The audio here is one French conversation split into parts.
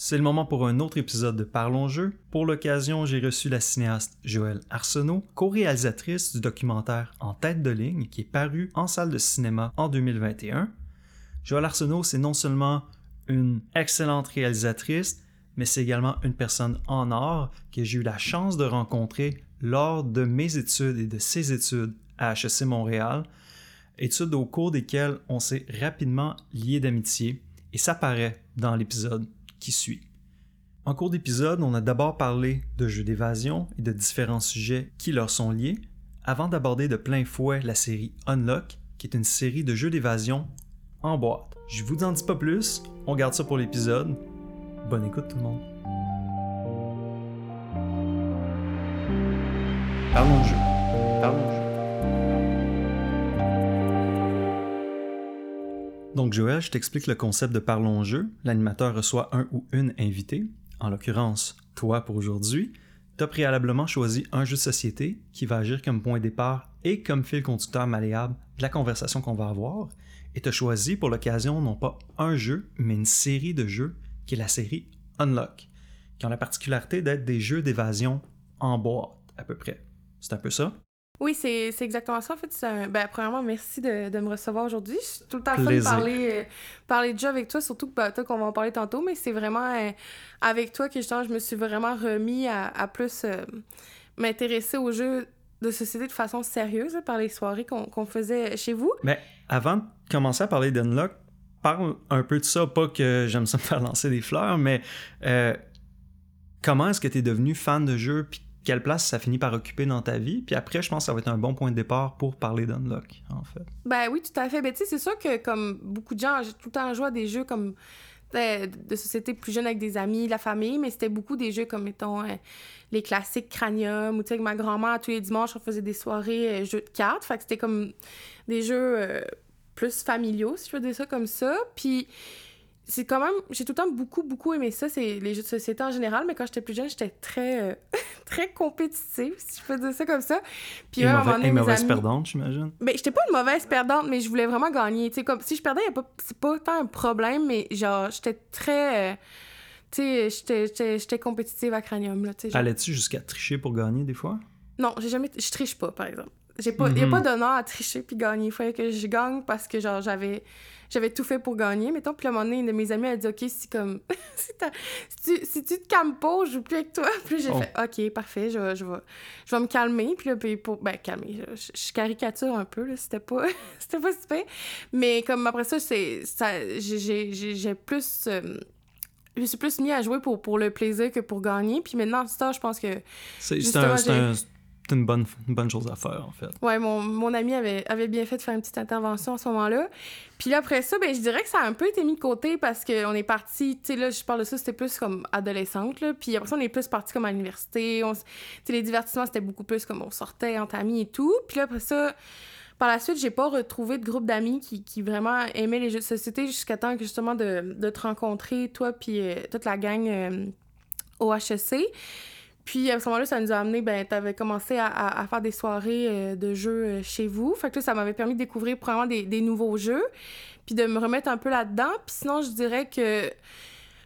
C'est le moment pour un autre épisode de Parlons Jeu. Pour l'occasion, j'ai reçu la cinéaste Joëlle Arsenault, co-réalisatrice du documentaire En tête de ligne qui est paru en salle de cinéma en 2021. Joëlle Arsenault, c'est non seulement une excellente réalisatrice, mais c'est également une personne en or que j'ai eu la chance de rencontrer lors de mes études et de ses études à HEC Montréal, études au cours desquelles on s'est rapidement lié d'amitié, et ça paraît dans l'épisode qui suit. En cours d'épisode, on a d'abord parlé de jeux d'évasion et de différents sujets qui leur sont liés, avant d'aborder de plein fouet la série Unlock, qui est une série de jeux d'évasion en boîte. Je vous en dis pas plus, on garde ça pour l'épisode. Bonne écoute tout le monde. Parlons jeu. Donc Joël, je t'explique le concept de Parlons jeu. L'animateur reçoit un ou une invitée, en l'occurrence toi pour aujourd'hui. Tu as préalablement choisi un jeu de société qui va agir comme point de départ et comme fil conducteur malléable de la conversation qu'on va avoir. Et tu as choisi pour l'occasion non pas un jeu, mais une série de jeux qui est la série Unlock, qui ont la particularité d'être des jeux d'évasion en boîte à peu près. C'est un peu ça? Oui, c'est exactement ça. En fait, ben, premièrement, merci de, de me recevoir aujourd'hui. Je suis tout le temps fun de parler, euh, parler de jeu avec toi, surtout que ben, toi, qu'on va en parler tantôt, mais c'est vraiment euh, avec toi que justement, je me suis vraiment remis à, à plus euh, m'intéresser aux jeux de société de façon sérieuse par les soirées qu'on faisait chez vous. Mais avant de commencer à parler d'Unlock, parle un peu de ça, pas que j'aime ça me faire lancer des fleurs, mais comment est-ce que tu es devenu fan de jeux, puis quelle place ça finit par occuper dans ta vie. Puis après, je pense que ça va être un bon point de départ pour parler d'Unlock, en fait. Ben oui, tout à fait. Ben tu sais, c'est sûr que comme beaucoup de gens, j'ai tout le temps joué à des jeux comme de société plus jeune avec des amis, la famille, mais c'était beaucoup des jeux comme, mettons, euh, les classiques Cranium, ou tu sais, ma grand-mère, tous les dimanches, on faisait des soirées euh, jeux de cartes. Fait que c'était comme des jeux euh, plus familiaux, si je veux dire ça comme ça. Puis c'est quand même j'ai tout le temps beaucoup beaucoup aimé ça c'est les jeux de société en général mais quand j'étais plus jeune j'étais très euh, très compétitive si je peux dire ça comme ça. Puis et, mauvaise perdante j'imagine. Ben j'étais pas une mauvaise perdante mais je voulais vraiment gagner. Tu sais comme si je perdais pas c'est pas tant un problème mais genre j'étais très euh, tu sais j'étais compétitive à cranium là tu sais allais-tu jusqu'à tricher pour gagner des fois? Non j'ai jamais je triche pas par exemple j'ai pas y a pas mhm. d'honneur à tricher puis gagner il fallait que je gagne parce que genre j'avais j'avais tout fait pour gagner, mettons. Puis à un moment donné, une de mes amies a dit OK, si comme. si, tu, si tu te calmes pas, je joue plus avec toi. Puis j'ai oh. fait OK, parfait, je, je, vais, je vais me calmer. Puis là, puis pour. Ben, calmer. Je, je caricature un peu, là. C'était pas. C'était pas super. Mais comme après ça, c'est. Ça, j'ai plus. Euh, je suis plus mis à jouer pour, pour le plaisir que pour gagner. Puis maintenant, ça, je pense que. C'est un, c'est une bonne, bonne chose à faire, en fait. Ouais, mon, mon ami avait, avait bien fait de faire une petite intervention à ce moment-là. Puis là, après ça, ben, je dirais que ça a un peu été mis de côté parce qu'on est parti, tu sais, là, je parle de ça, c'était plus comme adolescente, là. Puis après ça, on est plus parti comme à l'université. Les divertissements, c'était beaucoup plus comme on sortait entre amis et tout. Puis là, après ça, par la suite, j'ai pas retrouvé de groupe d'amis qui, qui, vraiment aimaient les jeux de société jusqu'à temps que justement de, de te rencontrer, toi, puis euh, toute la gang euh, au HEC. Puis à ce moment-là, ça nous a amené, ben, t'avais commencé à, faire des soirées euh, de jeux euh, chez vous. Fait que là, ça m'avait permis de découvrir probablement des, nouveaux jeux, puis de me remettre un peu là-dedans. Puis sinon, je dirais que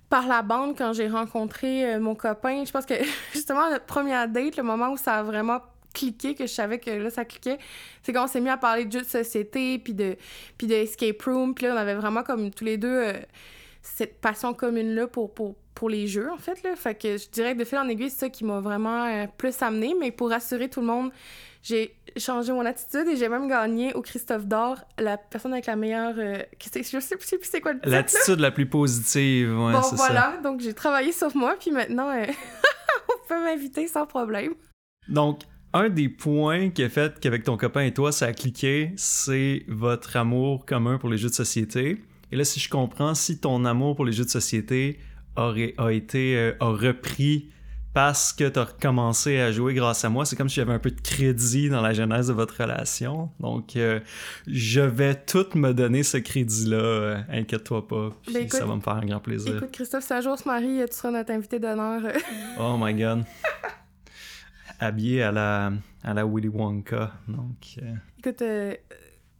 par la bande, quand j'ai rencontré euh, mon copain, je pense que justement, notre première date, le moment où ça a vraiment cliqué, que je savais que là, ça cliquait, c'est quand on s'est mis à parler de jeux de société, puis de, puis de escape room. Puis là, on avait vraiment comme tous les deux cette passion commune-là pour, pour, pour les jeux, en fait. Là. Fait que je dirais que de fil en aiguille, c'est ça qui m'a vraiment euh, plus amené. Mais pour rassurer tout le monde, j'ai changé mon attitude et j'ai même gagné au Christophe d'Or la personne avec la meilleure. Euh, je sais plus c'est quoi le titre. L'attitude la plus positive, ouais, Bon, voilà. Donc j'ai travaillé sur moi, puis maintenant, euh, on peut m'inviter sans problème. Donc, un des points qui a fait qu'avec ton copain et toi, ça a cliqué, c'est votre amour commun pour les jeux de société. Et là, si je comprends, si ton amour pour les jeux de société a été euh, a repris parce que tu as recommencé à jouer grâce à moi, c'est comme si j'avais un peu de crédit dans la genèse de votre relation. Donc, euh, je vais tout me donner ce crédit-là. Euh, inquiète-toi pas. Puis ben, ça va me faire un grand plaisir. Écoute, Christophe, si un jour se marie, tu seras notre invité d'honneur. oh my god. Habillé à la, à la Willy Wonka. Donc, Écoute,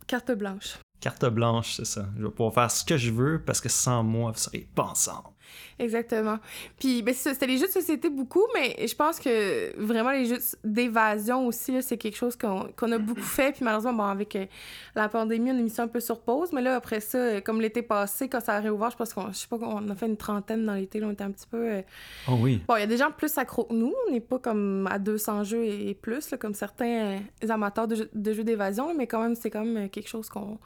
carte blanche. Carte blanche, c'est ça. Je vais pouvoir faire ce que je veux parce que sans moi, vous seriez pas ensemble. Exactement. Puis, ben, c'était les jeux de société beaucoup, mais je pense que vraiment les jeux d'évasion aussi, c'est quelque chose qu'on a beaucoup fait. Puis malheureusement, bon, avec euh, la pandémie, on a mis ça un peu sur pause. Mais là, après ça, euh, comme l'été passé, quand ça a réouvert, je pense qu'on, je sais pas, on a fait une trentaine dans l'été, on était un petit peu. oh oui. Bon, il y a des gens plus accro que nous. On n'est pas comme à 200 jeux et, plus, comme certains amateurs de, jeux d'évasion, mais quand même, c'est quand même quelque chose qu'on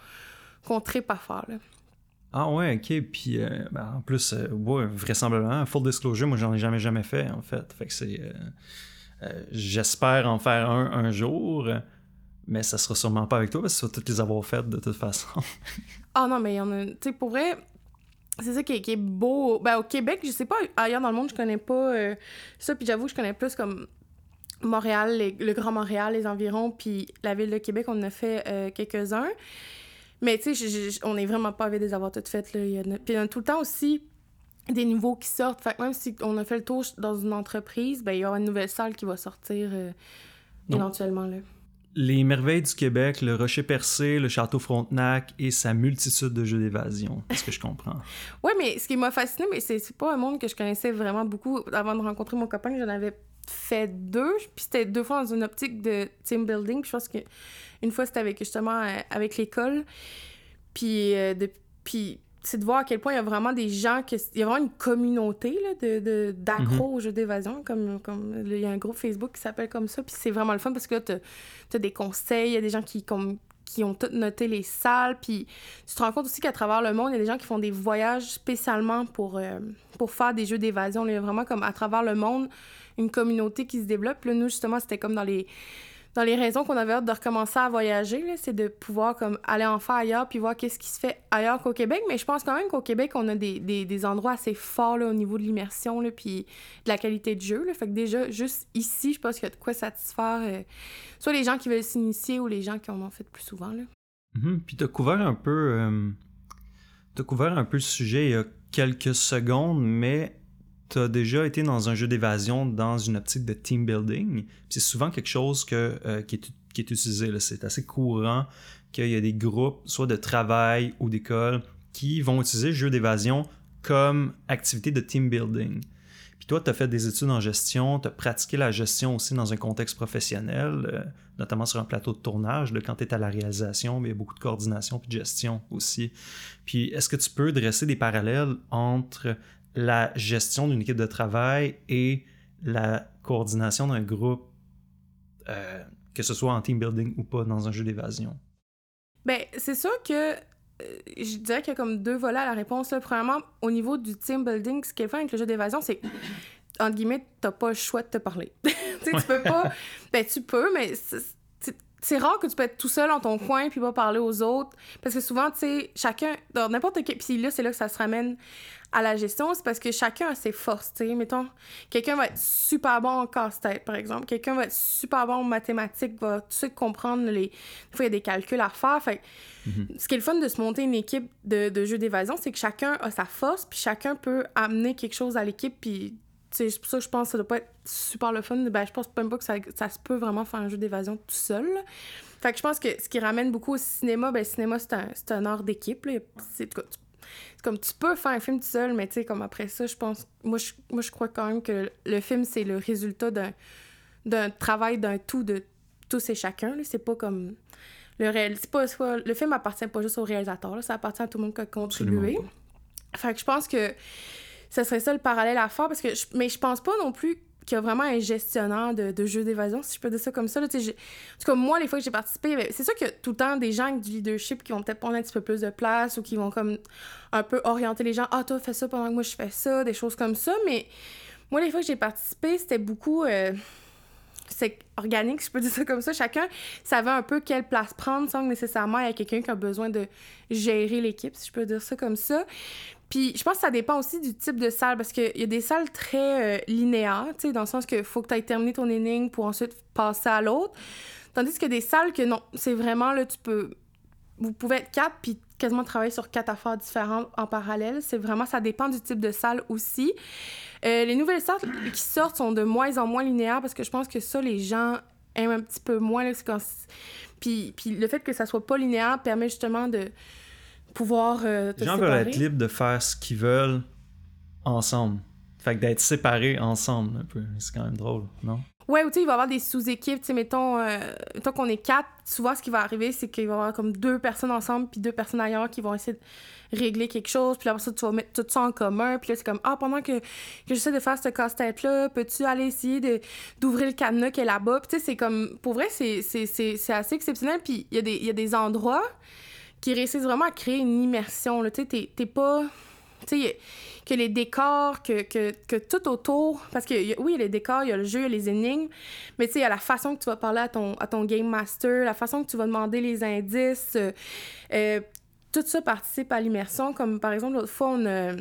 qu'on tripe à faire. Là. Ah ouais, ok. Puis euh, ben, en plus, euh, ouais, vraisemblablement, full disclosure, moi j'en ai jamais jamais fait en fait. Fait que c'est. Euh, j'espère en faire un un jour, mais ça sera sûrement pas avec toi parce que ça va toutes les avoir faites de toute façon. ah non, mais il y en a. Tu sais, pour vrai. C'est ça qui est, beau. Ben, au Québec, je sais pas, ailleurs dans le monde, je connais pas ça. Puis j'avoue je connais plus comme Montréal, le Grand Montréal, les environs, puis la ville de Québec, on en a fait quelques-uns. Mais tu sais, on est vraiment pas avec des avoir toutes faites. Là. Il y a, puis il y a tout le temps aussi des nouveaux qui sortent. Fait que même si on a fait le tour dans une entreprise, ben, il y aura une nouvelle salle qui va sortir euh, éventuellement. Là. Les merveilles du Québec, le Rocher Percé, le Château Frontenac et sa multitude de jeux d'évasion. Est-ce que je comprends? oui, mais ce qui m'a fasciné, mais c'est pas un monde que je connaissais vraiment beaucoup. Avant de rencontrer mon copain, j'en avais fait deux, puis c'était deux fois dans une optique de team building. je pense qu'une fois, c'était avec justement euh, avec l'école. Puis, euh, puis c'est de voir à quel point il y a vraiment des gens, que, il y a vraiment une communauté là, de, d'accros mm-hmm. aux jeux d'évasion. Comme, comme, il y a un groupe Facebook qui s'appelle comme ça. Puis c'est vraiment le fun parce que là, tu as des conseils, il y a des gens qui, comme, qui ont toutes noté les salles. Puis tu te rends compte aussi qu'à travers le monde, il y a des gens qui font des voyages spécialement pour, euh, pour faire des jeux d'évasion. Il y a vraiment comme à travers le monde une communauté qui se développe. Là, nous, justement, c'était comme dans les dans les raisons qu'on avait hâte de recommencer à voyager, c'est de pouvoir comme aller en faire ailleurs puis voir qu'est-ce qui se fait ailleurs qu'au Québec. Mais je pense quand même qu'au Québec, on a des, des, des, endroits assez forts là, au niveau de l'immersion puis de la qualité de jeu. Là. Fait que déjà, juste ici, je pense qu'il y a de quoi satisfaire euh, soit les gens qui veulent s'initier ou les gens qui en ont fait plus souvent. Là. Mm-hmm. Puis t'as couvert un peu... Euh, as couvert un peu le sujet il y a quelques secondes, mais tu as déjà été dans un jeu d'évasion dans une optique de team building. C'est souvent quelque chose euh, qui, est, utilisé. C'est assez courant qu'il y a des groupes, soit de travail ou d'école, qui vont utiliser le jeu d'évasion comme activité de team building. Puis toi, tu as fait des études en gestion, tu as pratiqué la gestion aussi dans un contexte professionnel, euh, notamment sur un plateau de tournage, quand tu es à la réalisation, mais il y a beaucoup de coordination puis de gestion aussi. Puis est-ce que tu peux dresser des parallèles entre la gestion d'une équipe de travail et la coordination d'un groupe, euh, que ce soit en team building ou pas dans un jeu d'évasion? Ben, c'est sûr que euh, je dirais qu'il y a comme deux volets à la réponse. Premièrement, au niveau du team building, ce qui est fait avec le jeu d'évasion, c'est entre guillemets, t'as pas le choix de te parler. tu peux pas. Ben, tu peux, mais c'est rare que tu peux être tout seul dans ton coin puis pas parler aux autres. Parce que souvent, tu sais, chacun, dans n'importe quel. Puis là, c'est là que ça se ramène à la gestion, c'est parce que chacun a ses forces. sais. Mettons, quelqu'un va être super bon en casse-tête, par exemple. Quelqu'un va être super bon en mathématiques, va tout de suite comprendre les. Des fois, il y a des calculs à faire. Fait mm-hmm. ce qui est le fun de se monter une équipe de, de jeux d'évasion, c'est que chacun a sa force, puis chacun peut amener quelque chose à l'équipe, puis c'est pour ça que je pense que ça doit pas être super le fun. Ben, je pense même pas que ça, ça se peut vraiment faire un jeu d'évasion tout seul. Fait que je pense que ce qui ramène beaucoup au cinéma, ben, le cinéma, c'est un, un art d'équipe. C'est comme tu peux faire un film tout seul, mais tu sais, comme après ça, je pense. Moi je, moi, je crois quand même que le film, c'est le résultat d'un, d'un travail, d'un tout de tous et chacun. C'est pas comme. Le, réel, c'est pas, le film appartient pas juste au réalisateur, ça appartient à tout le monde qui a contribué. Fait que je pense que ce serait ça le parallèle à faire, parce que mais je pense pas non plus qu'il y a vraiment un gestionnaire de, de jeux d'évasion, si je peux dire ça comme ça. Là, en tout cas, moi, les fois que j'ai participé, c'est sûr qu'il y a tout le temps des gens avec du leadership qui vont peut-être prendre un petit peu plus de place ou qui vont comme un peu orienter les gens. Ah, toi, fais ça pendant que moi, je fais ça, des choses comme ça. Mais moi, les fois que j'ai participé, c'était beaucoup... Euh, c'est organique, je peux dire ça comme ça. Chacun savait un peu quelle place prendre sans que nécessairement il y ait quelqu'un qui a besoin de gérer l'équipe, si je peux dire ça comme ça. Puis je pense que ça dépend aussi du type de salle parce qu'il y a des salles très euh, linéaires, tu sais, dans le sens qu'il faut que tu ailles terminer ton énigme pour ensuite passer à l'autre. Tandis a des salles que non, c'est vraiment là, tu peux. Vous pouvez être quatre puis quasiment travailler sur quatre affaires différentes en parallèle. C'est vraiment, ça dépend du type de salle aussi. Euh, les nouvelles salles qui sortent sont de moins en moins linéaires parce que je pense que ça, les gens aiment un petit peu moins. Là, puis, puis le fait que ça soit pas linéaire permet justement de pouvoir euh, Les gens veulent être libres de faire ce qu'ils veulent ensemble. Fait que d'être séparés ensemble, un peu. C'est quand même drôle, non? Ouais, ou tu sais, il va y avoir des sous-équipes. Tu sais, mettons, euh, mettons qu'on est quatre, souvent, ce qui va arriver, c'est qu'il va y avoir comme deux personnes ensemble, puis deux personnes ailleurs qui vont essayer de régler quelque chose. Puis après ça, tu vas mettre tout ça en commun. Puis là, c'est comme, ah, pendant que, que j'essaie de faire ce casse-tête-là, peux-tu aller essayer de, d'ouvrir le cadenas qui est là-bas? Puis tu sais, c'est comme, pour vrai, c'est, c'est, c'est, c'est assez exceptionnel. Puis il y, a des, y a des endroits qui réussissent vraiment à créer une immersion. Tu sais, t'es, pas. Tu sais, que les décors, que, que, que, tout autour. Parce que oui, il y a les décors, il y a le jeu, il y a les énigmes, mais tu sais, il y a la façon que tu vas parler à ton, à ton game master, la façon que tu vas demander les indices. Euh, euh, tout ça participe à l'immersion. Comme par exemple, l'autre fois, on a,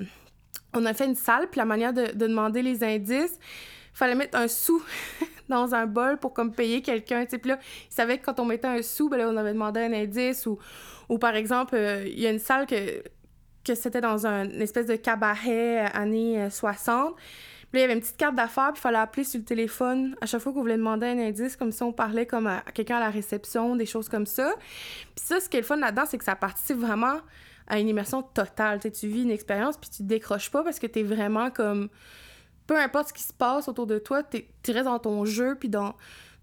on a fait une salle, puis la manière de, de demander les indices, il fallait mettre un sou dans un bol pour comme payer quelqu'un. Puis là, il savait que quand on mettait un sou, ben là, on avait demandé un indice. Ou, ou par exemple, euh, il y a une salle que que c'était dans un, une espèce de cabaret euh, années 60. Euh, puis là, il y avait une petite carte d'affaires, puis il fallait appeler sur le téléphone à chaque fois qu'on voulait demander un indice, comme si on parlait comme à, quelqu'un à la réception, des choses comme ça. Puis ça, ce qui est le fun là-dedans, c'est que ça participe vraiment à une immersion totale. tu vis une expérience, puis tu te décroches pas parce que tu es vraiment comme... Peu importe ce qui se passe autour de toi, tu restes dans ton jeu, puis dans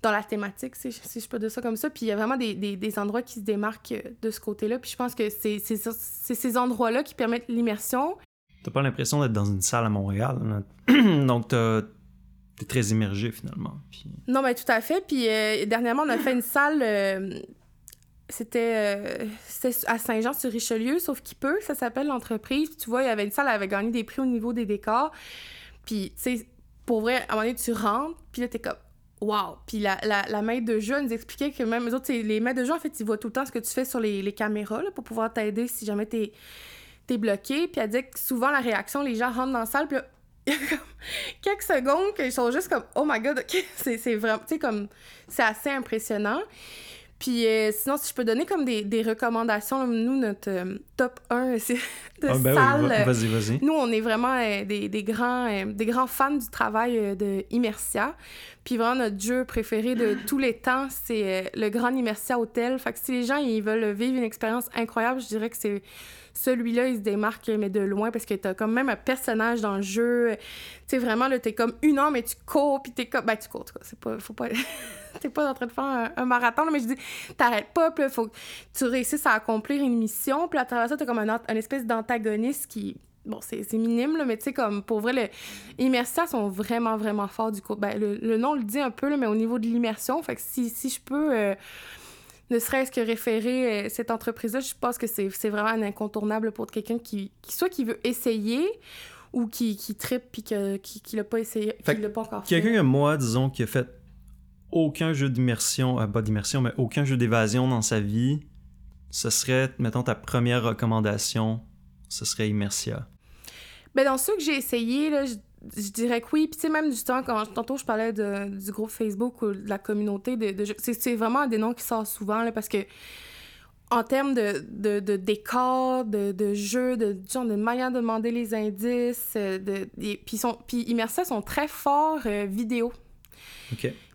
dans la thématique, si, si je peux dire ça comme ça. Puis il y a vraiment des, des, des, endroits qui se démarquent euh, de ce côté-là. Puis je pense que c'est ces endroits-là qui permettent l'immersion. T'as pas l'impression d'être dans une salle à Montréal. Donc t'es très immergé finalement. Puis... Non, mais tout à fait. Puis euh, dernièrement, on a fait une salle. Euh, c'était à Saint-Jean-sur-Richelieu, sauf qu'il peut, ça s'appelle l'entreprise. Tu vois, il y avait une salle, elle avait gagné des prix au niveau des décors. Puis, tu sais, pour vrai, à un moment donné, tu rentres, puis là, t'es comme, Wow! Puis la, la, la, maître de jeu nous expliquait que même eux autres, les maîtres de jeu, en fait, ils voient tout le temps ce que tu fais sur les, les caméras là, pour pouvoir t'aider si jamais t'es es bloqué. Puis elle dit que souvent, la réaction, les gens rentrent dans la salle, puis il y a quelques secondes qu'ils sont juste comme « Oh my God! OK! » C'est vraiment... Tu sais, comme... C'est assez impressionnant. Puis euh, sinon, si je peux donner comme des, des recommandations, nous, notre euh, top 1 c'est de ah, ben salle. Oui, vas-y, vas-y. Nous, on est vraiment euh, des, des, grands, des grands fans du travail de Immersia. Puis vraiment, notre jeu préféré de tous les temps, c'est le Grand Immersia Hotel. Fait que si les gens ils veulent vivre une expérience incroyable, je dirais que c'est celui-là, il se démarque, mais de loin, parce que t'as comme même un personnage dans le jeu. Tu sais, vraiment, là, t'es comme une heure, mais tu cours, puis t'es comme... Ben, tu cours, tu c'est pas... Faut pas... t'es pas en train de faire un, marathon, mais je dis, t'arrêtes pas, puis faut que tu réussisses à accomplir une mission, puis à travers ça, t'as comme un, espèce d'antagoniste qui bon, c'est minime, là, mais tu sais, comme pour vrai, les immersions sont vraiment, vraiment forts du coup. Ben, le, nom le dit un peu, là, mais au niveau de l'immersion, fait que si, si je peux. Euh, ne serait-ce que référer euh, cette entreprise-là, je pense que c'est vraiment un incontournable pour quelqu'un qui, qui, soit qui veut essayer ou qui, qui trippe puis qui ne l'a pas essayé, qui l'a pas encore fait. Quelqu'un comme moi, disons, qui a fait aucun jeu d'immersion, euh, pas d'immersion, mais aucun jeu d'évasion dans sa vie, ce serait, mettons, ta première recommandation, ce serait Immersia. Ben, dans ceux que j'ai essayé, là, je dirais que oui. Puis, tu sais, même justement, quand tantôt je parlais du groupe Facebook ou de la communauté, de, c'est vraiment des noms qui sortent souvent, parce que en termes de, de, de décor, de, de jeu, de, genre, de manière de demander les indices, euh, de, puis, sont, puis Immersia sont très forts euh, vidéo.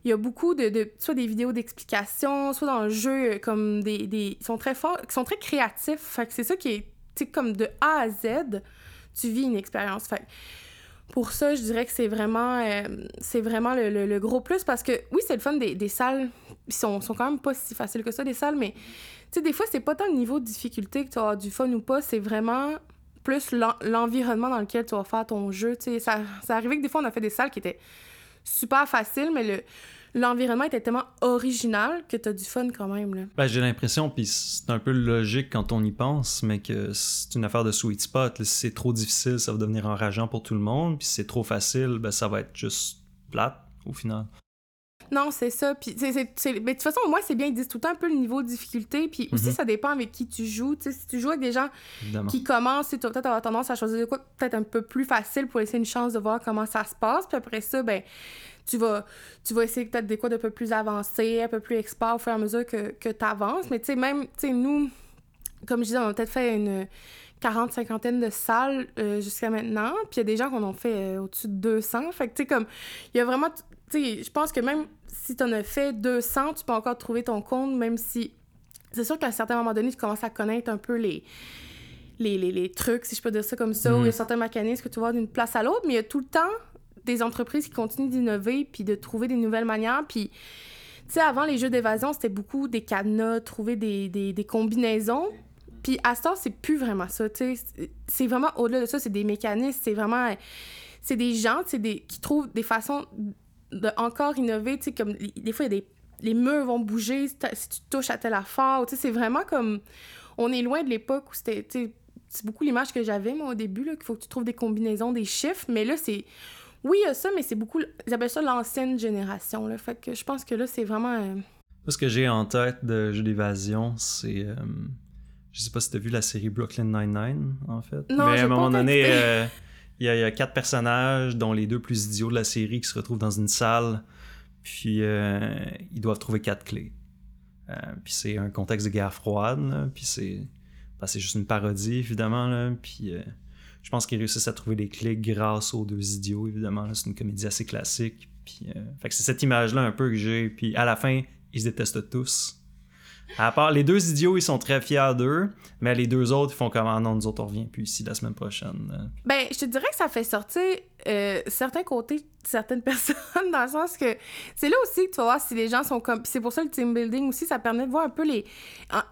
Il y a beaucoup de, soit des vidéos d'explication, soit dans le jeu, euh, comme des, des... Ils sont très forts, ils sont très créatifs. Fait que c'est ça qui est, tu sais, comme de A à Z, tu vis une expérience. Fait pour ça, je dirais que c'est vraiment, euh, c'est vraiment le, le, gros plus parce que oui, c'est le fun des, des salles. Ils sont, sont, quand même pas si faciles que ça, des salles, mais tu sais, des fois, c'est pas tant le niveau de difficulté que tu as du fun ou pas, c'est vraiment plus l'environnement dans lequel tu vas faire ton jeu. Tu sais, ça, ça arrivait que des fois, on a fait des salles qui étaient super faciles, mais le, l'environnement était tellement original que t'as du fun quand même. Là. Ben, j'ai l'impression, puis c'est un peu logique quand on y pense, mais que c'est une affaire de sweet spot. Si c'est trop difficile, ça va devenir enrageant pour tout le monde, puis si c'est trop facile, ben, ça va être juste plate au final. Non, c'est ça. Puis, c'est, Mais de toute façon, moi, c'est bien, ils disent tout le temps un peu le niveau de difficulté. Puis aussi, mhm. ça dépend avec qui tu joues. si tu joues avec des gens qui commencent, tu vas peut-être avoir tendance à choisir de quoi peut-être un peu plus facile pour laisser une chance de voir comment ça se passe. Puis après ça, ben, tu vas, tu vas essayer peut-être des quoi de peu plus avancé, un peu plus expert au fur et à mesure que, que tu avances. Mais tu sais, même, tu sais, nous, comme je disais, on a peut-être fait une 40, cinquantaine de salles euh, jusqu'à maintenant. Puis il y a des gens qu'on en fait euh, au-dessus de 200. Fait que, tu sais, comme, il y a vraiment, tu sais, je pense que même si tu en as fait 200, tu peux encore trouver ton compte, même si c'est sûr qu'à un certain moment donné, tu commences à connaître un peu les les, les, les, trucs, si je peux dire ça comme ça, il y a certains mécanismes que tu vois d'une place à l'autre, mais il y a tout le temps des entreprises qui continuent d'innover puis de trouver des nouvelles manières. Puis, tu sais, avant, les jeux d'évasion, c'était beaucoup des cadenas, trouver des, des, des combinaisons. Puis à ce temps, c'est plus vraiment ça, tu sais. C'est vraiment au-delà de ça, c'est des mécanismes, c'est vraiment... C'est des gens, c'est des qui trouvent des façons de encore innover, tu sais, comme des fois, il y a des les murs vont bouger si, tu touches à tel affaire. Tu sais, c'est vraiment comme... On est loin de l'époque où c'était... C'est beaucoup l'image que j'avais, moi, au début, qu'il faut que tu trouves des combinaisons, des chiffres. Mais là, c'est... Oui, il y a ça, mais c'est beaucoup... Ils appellent ça l'ancienne génération, là. Fait que je pense que là, c'est vraiment... Euh, ce que j'ai en tête de jeu d'évasion, c'est... Euh, je sais pas si t'as vu la série Brooklyn Nine-Nine, en fait. Non, mais à un moment donné, euh, il y, a quatre personnages, dont les deux plus idiots de la série, qui se retrouvent dans une salle puis euh, ils doivent trouver quatre clés. Euh, puis c'est un contexte de guerre froide, puis c'est ben, c'est juste une parodie, évidemment. Là, puis euh, je pense qu'ils réussissent à trouver les clés grâce aux deux idiots, évidemment. C'est une comédie assez classique. Puis, c'est cette image-là un peu que j'ai. Puis à la fin, ils se détestent tous. À part les deux idiots, ils sont très fiers d'eux, mais les deux autres, ils font comme ah non, nous autres, on revient plus ici la semaine prochaine. Ben, je te dirais que ça fait sortir euh, certains côtés de certaines personnes, dans le sens que c'est là aussi que tu vas voir si les gens sont comme. c'est pour ça le team building aussi, ça permet de voir un peu les.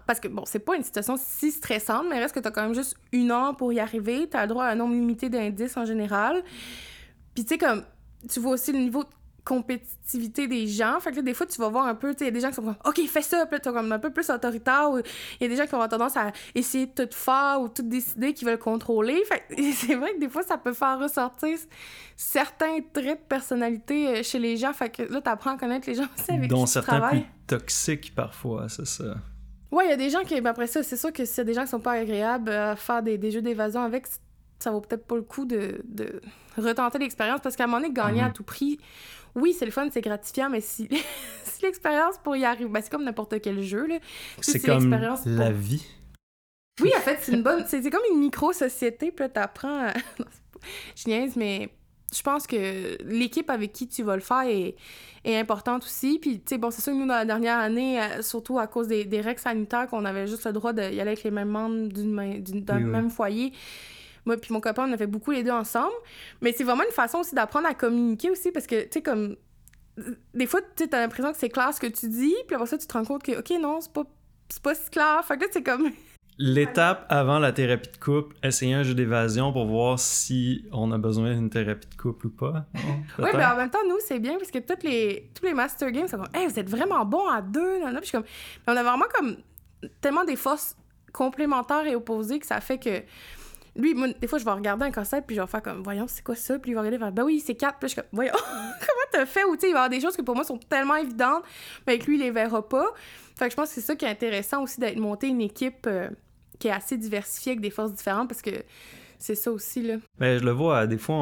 Parce que bon, c'est pas une situation si stressante, mais reste que tu as quand même juste une heure pour y arriver, tu as le droit à un nombre limité d'indices en général. Puis tu sais, comme. Tu vois aussi le niveau compétitivité des gens. Fait que là, des fois, tu vas voir un peu, tu sais, il y a des gens qui sont comme, OK, fais ça, puis là, comme un peu plus autoritaire, ou il y a des gens qui ont tendance à essayer de tout faire ou tout décider, qui veulent contrôler. Fait que c'est vrai que des fois, ça peut faire ressortir certains traits de personnalité euh, chez les gens. Fait que là, apprends à connaître les gens aussi avec Dont qui certains tu plus toxiques parfois, c'est ça. Ouais, il y a des gens qui, ben après ça, c'est sûr que s'il y a des gens qui sont pas agréables à faire des, des jeux d'évasion avec, ça vaut peut-être pas le coup de, de retenter l'expérience parce qu'à un moment donné, gagner à mhm. tout prix, oui, c'est le fun, c'est gratifiant, mais si, si l'expérience pour y arriver, ben, c'est comme n'importe quel jeu. Là. C'est comme la vie. Oui, en fait, c'est une bonne. C'est comme une micro-société, puis là, t'apprends. À... je niaise, mais je pense que l'équipe avec qui tu vas le faire est, est importante aussi. Puis, tu sais, bon, c'est sûr que nous, dans la dernière année, euh, surtout à cause des, des règles sanitaires, qu'on avait juste le droit d'y aller avec les mêmes membres d'un même foyer moi puis mon copain, on a fait beaucoup les deux ensemble. Mais c'est vraiment une façon aussi d'apprendre à communiquer aussi parce que, tu sais, comme. Des fois, tu as l'impression que c'est clair ce que tu dis, puis après ça, tu te rends compte que, OK, non, c'est pas, pas si clair. Fait que là, c'est comme. L'étape avant la thérapie de couple, essayer un jeu d'évasion pour voir si on a besoin d'une thérapie de couple ou pas. oui, mais en même temps, nous, c'est bien parce que toutes les, tous les Master Games sont comme, hey, vous êtes vraiment bons à deux. Là, Puis comme, on a vraiment comme tellement des forces complémentaires et opposées que ça fait que lui, moi, des fois, je vais regarder un concept, puis je vais faire comme, voyons, c'est quoi ça? Puis il va regarder, faire, ben oui, c'est quatre. Puis je suis comme, voyons, comment t'as fait? Ou tu sais, il va y avoir des choses qui pour moi sont tellement évidentes, mais avec lui, il les verra pas. Fait que je pense que c'est ça qui est intéressant aussi d'être monté une équipe euh, qui est assez diversifiée avec des forces différentes, parce que c'est ça aussi, là. Ben, je le vois, des fois,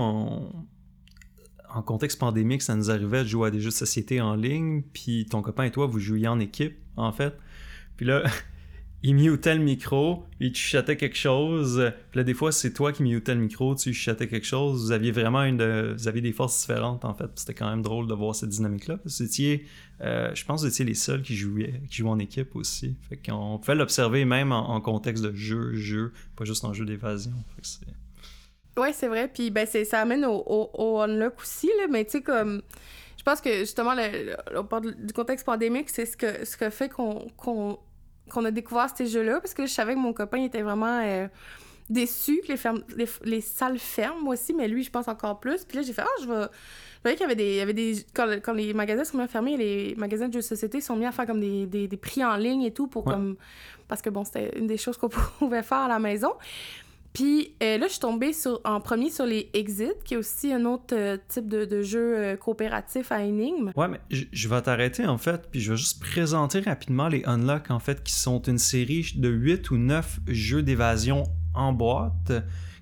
en contexte pandémique, ça nous arrivait de jouer à des jeux de société en ligne, puis ton copain et toi, vous jouiez en équipe, en fait. Puis là, il mutait le micro, il tu quelque chose. Puis là, des fois, c'est toi qui mutais le micro, tu chuchotais quelque chose. Vous aviez vraiment une vous aviez des forces différentes, en fait. C'était quand même drôle de voir cette dynamique-là. Euh, je pense que vous étiez les seuls qui jouaient, qui jouaient en équipe aussi. Fait qu'on pouvait l'observer même en, contexte de jeu, jeu, pas juste en jeu d'évasion. Ouais, c'est vrai. Puis ben, ça amène au, au, unlock aussi, là. Mais tu sais, comme je pense que justement, le, du contexte pandémique, c'est ce que, ce que fait qu'on qu'on a découvert ces jeux-là, parce que je savais que mon copain était vraiment euh, déçu que les, fermes, les, salles ferment, moi aussi, mais lui, je pense encore plus. Puis là, j'ai fait, ah, je vais. Je voyais qu'il y avait des. Il y avait des quand, les magasins sont bien fermés, les magasins de jeux de société sont mis à faire comme des, des, prix en ligne et tout pour comme. Parce que bon, c'était une des choses qu'on pouvait faire à la maison. Puis euh, là, je suis tombée sur, en premier sur les Exit, qui est aussi un autre euh, type de, de jeu euh, coopératif à énigmes. Ouais, mais je vais t'arrêter en fait, puis je vais juste présenter rapidement les Unlock en fait, qui sont une série de 8 ou 9 jeux d'évasion en boîte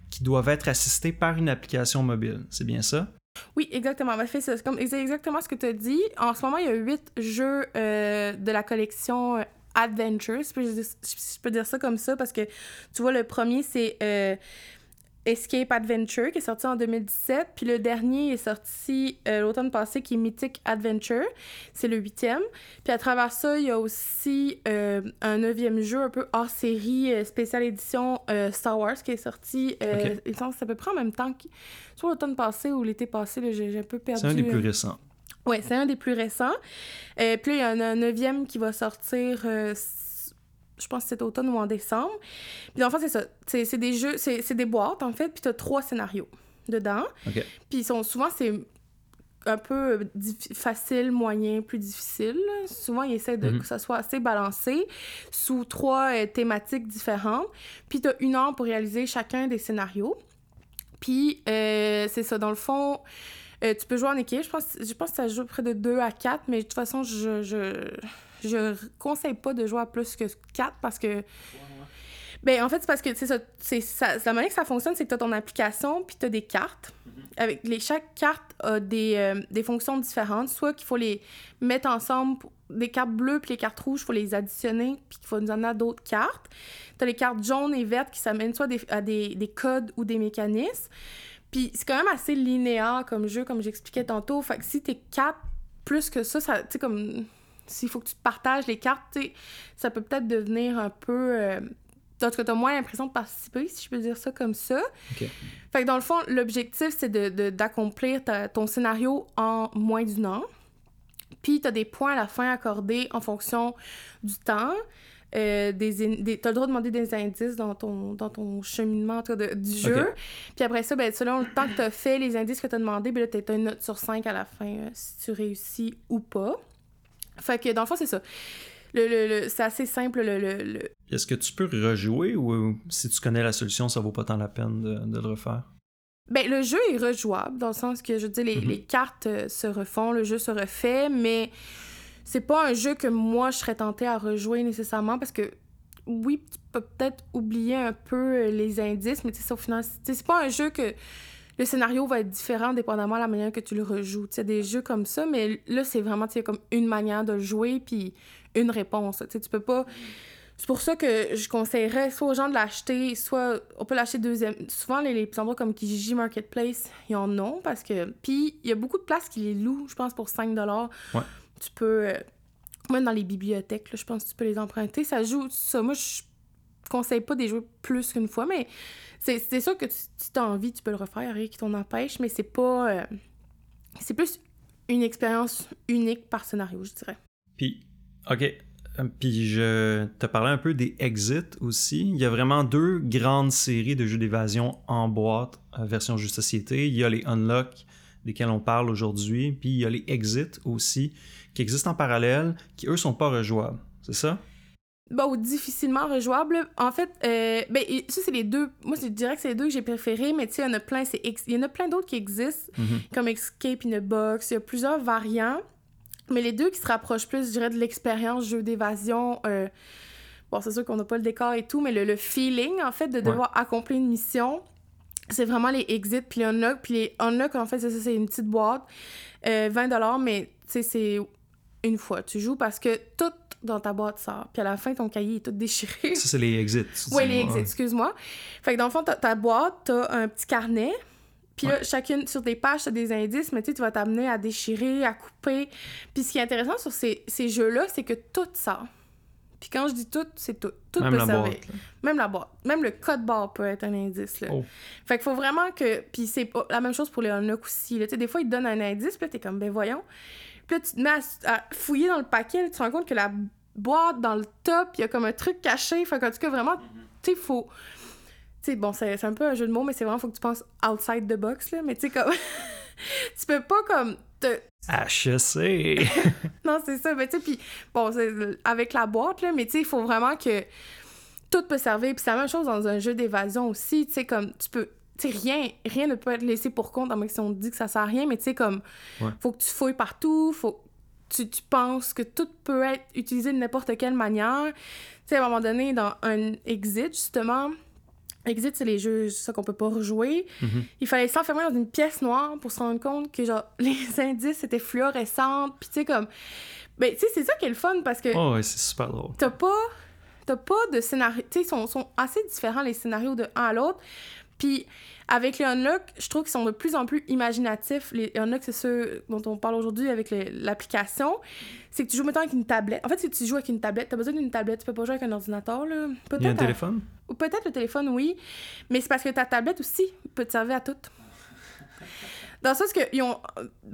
qui doivent être assistés par une application mobile. C'est bien ça? Oui, exactement. C'est comme exactement ce que tu as dit. En ce moment, il y a 8 jeux de la collection Adventures, je peux, dire ça comme ça, parce que tu vois, le premier, c'est euh, Escape Adventure qui est sorti en 2017. Puis le dernier est sorti euh, l'automne passé qui est Mythic Adventure. C'est le huitième. Puis à travers ça, il y a aussi euh, un neuvième jeu un peu hors série, spéciale édition Star Wars qui est sorti. Ok. Il me semble que c'est à peu près en même temps que. Soit l'automne passé ou l'été passé, j'ai un peu perdu. C'est un des plus récents. Ouais, c'est un des plus récents. Euh, puis là, il y en a un neuvième qui va sortir, euh, je pense c'est automne ou en décembre. Puis en fait, c'est ça. C'est c'est des jeux, c'est c'est des boîtes, en fait, puis t'as trois scénarios dedans. Ok. Puis ils sont souvent, c'est un peu euh, facile, moyen, plus difficile. Souvent, ils essaient de Mhm. que ça soit assez balancé sous trois euh, thématiques différentes. Puis t'as une heure pour réaliser chacun des scénarios. Puis c'est ça, dans le fond, euh, tu peux jouer en équipe. Je pense, je pense que ça joue près de 2 à 4, mais de toute façon, je, je, je conseille pas de jouer à plus que 4 parce que. Ben, en fait, c'est parce que c'est ça. La manière que ça fonctionne, c'est que tu as ton application, puis tu as des cartes. Avec les, chaque carte a des, euh, des fonctions différentes. Soit qu'il faut les mettre ensemble, des cartes bleues puis les cartes rouges, il faut les additionner, puis qu'il faut nous en d'autres cartes. Tu as les cartes jaunes et vertes qui s'amènent soit des- à des, des codes ou des mécanismes. Puis c'est quand même assez linéaire comme jeu, comme j'expliquais tantôt. Fait que si t'es quatre plus que ça, ça tu sais, comme. S'il faut que tu partages les cartes, tu sais, ça peut peut-être devenir un peu. Euh, en tout cas, t'as moins l'impression de participer, si je peux dire ça comme ça. Ok. Fait que dans le fond, l'objectif, c'est de- de- d'accomplir ta- ton scénario en moins d'une heure. Puis t'as des points à la fin accordés en fonction du temps. Euh, des, in- des, t'as le droit de demander des indices dans ton, dans ton cheminement en de- du jeu. Puis après ça, ben, selon le temps que tu as fait, les indices que tu as demandé, ben là, tu as une note sur 5 à la fin, euh, si tu réussis ou pas. Fait que dans le fond, c'est ça. Le, le- le- c'est assez simple. Le, Est-ce que tu peux rejouer ou euh, si tu connais la solution, ça vaut pas tant la peine de, de le refaire? Ben, le jeu est rejouable, dans le sens que, je dire, les, Mhm. les cartes se refont, le jeu se refait, mais c'est pas un jeu que moi, je serais tentée à rejouer nécessairement, parce que, oui, tu peux peut-être oublier un peu euh, les indices, mais tu sais, au final, c'est pas un jeu que le scénario va être différent dépendamment de la manière que tu le rejoues. Tu sais, des jeux comme ça, mais là, c'est vraiment, tu sais, comme une manière de le jouer, puis une réponse. Tu sais, tu peux pas... C'est pour ça que je conseillerais soit aux gens de l'acheter, soit on peut l'acheter deuxième. Souvent, les, les endroits comme Kijiji Marketplace, ils en ont parce que. Puis, il y a beaucoup de places qui les louent, je pense, pour 5 Ouais. Tu peux. euh, Même dans les bibliothèques, là, je pense que tu peux les emprunter. Ça joue. Ça, moi, je conseille pas de jouer plus qu'une fois, mais c'est sûr que tu- si as envie, tu peux le refaire, rien qui t'en empêche, mais c'est pas. euh, C'est plus une expérience unique par scénario, je dirais. Puis, ok. Euh, Puis je te parlais un peu des exits aussi. Il y a vraiment deux grandes séries de jeux d'évasion en boîte, version jeu société. Il y a les Unlock, desquels on parle aujourd'hui. Puis il y a les Exit aussi, qui existent en parallèle, qui eux sont pas rejouables. C'est ça? Bon, ou difficilement rejouable. En fait, euh, ben, ça, c'est les deux. Moi, je dirais que c'est les deux que j'ai préférés, mais tu sais, il y en a plein. c'est ex- Il y en a plein d'autres qui existent, Mhm. comme Escape in a Box. Il y a plusieurs variants. Mais les deux qui se rapprochent plus, je dirais, de l'expérience jeu d'évasion. euh, bon, c'est sûr qu'on n'a pas le décor et tout, mais le, le feeling, en fait, de devoir accomplir une mission, c'est vraiment les exits puis les unlock. Puis les unlock, en fait, c'est ça, c'est une petite boîte, euh, 20 mais tu sais, c'est une fois. Tu joues parce que tout dans ta boîte sort. Puis à la fin, ton cahier est tout déchiré. Ça, c'est les Exits. Oui, les exits, excuse-moi. Fait que dans le fond, ta boîte, t'as un petit carnet. Puis là, chacune, sur des pages, t'as des indices, mais tu sais, tu vas t'amener à déchirer, à couper. Puis ce qui est intéressant sur ces, ces jeux-là, c'est que tout sort. Puis quand je dis tout, c'est tout. Tout Même peut la servir. boîte. Même la boîte. Même le code barre peut être un indice. Là. Oh. Fait qu'il faut vraiment que. Puis c'est la même chose pour les unlock aussi. Là. Tu sais, Des fois, ils te donnent un indice, puis là, t'es comme, ben voyons. Puis là, tu te mets à, à fouiller dans le paquet, là, tu te rends compte que la boîte, dans le top, il y a comme un truc caché. Fait qu'en tout cas, vraiment, tu sais, faut. Tu sais, bon, c'est un peu un jeu de mots, mais c'est vraiment, faut que tu penses outside the box, là. Mais tu sais, comme. tu peux pas, comme. Te, HEC! non, c'est ça. Mais tu sais, puis bon, c'est avec la boîte, là, mais tu sais, il faut vraiment que tout peut servir. Puis c'est la même chose dans un jeu d'évasion aussi. Tu sais, comme tu peux. Sais, rien, rien ne peut être laissé pour compte, à moins que si on dit que ça sert à rien, mais tu sais, comme. Ouais. Faut que tu fouilles partout, faut que tu, tu penses que tout peut être utilisé de n'importe quelle manière. Tu sais, à un moment donné, dans un exit, justement. Exit, c'est les jeux, c'est ça qu'on peut pas rejouer. Mhm. Il fallait s'enfermer dans une pièce noire pour se rendre compte que, genre, les indices étaient fluorescents. Puis, tu sais, comme. Ben, tu sais, c'est ça qui est le fun parce que Oh, ouais, c'est super drôle. t'as pas. T'as pas de scénario. Tu sais, ils sont, sont assez différents, les scénarios de un à l'autre. Puis avec les Unlock, je trouve qu'ils sont de plus en plus imaginatifs. Les Unlock, c'est ceux dont on parle aujourd'hui avec l'application. C'est que tu joues maintenant avec une tablette. En fait, si tu joues avec une tablette, t'as besoin d'une tablette. Tu peux pas jouer avec un ordinateur, là. Il y a un Peut-être à- téléphone? ou peut-être le téléphone, oui. Mais c'est parce que ta tablette aussi peut te servir à tout. Dans le sens que ils ont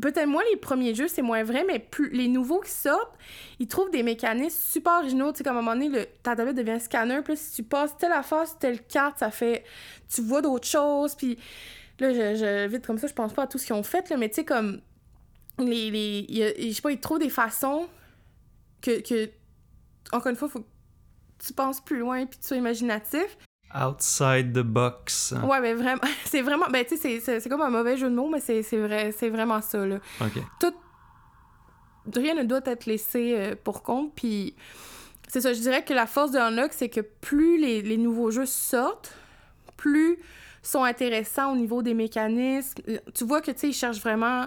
peut-être moins les premiers jeux, c'est moins vrai, mais plus les nouveaux qui sortent, ils trouvent des mécanismes super originaux. Tu sais, comme à un moment donné, le- ta tablette devient un scanner. Puis si tu passes telle affaire telle carte, ça fait. Tu vois d'autres choses. Puis là, je, je- vite comme ça, je pense pas à tout ce qu'ils ont fait, là, mais tu sais, comme. Les, les, je sais pas, ils trouvent des façons que. Encore une fois, faut que tu penses plus loin puis tu sois imaginatif. Outside the box. Ouais, mais vraiment, c'est vraiment, ben tu sais, c'est- comme un mauvais jeu de mots, mais c'est c'est vrai, c'est vraiment ça, là. OK. Rien ne doit être laissé euh, pour compte, puis c'est ça, je dirais que la force de Unlock, c'est que plus les, les nouveaux jeux sortent, plus sont intéressants au niveau des mécanismes. Euh, Tu vois que, tu sais, ils cherchent vraiment...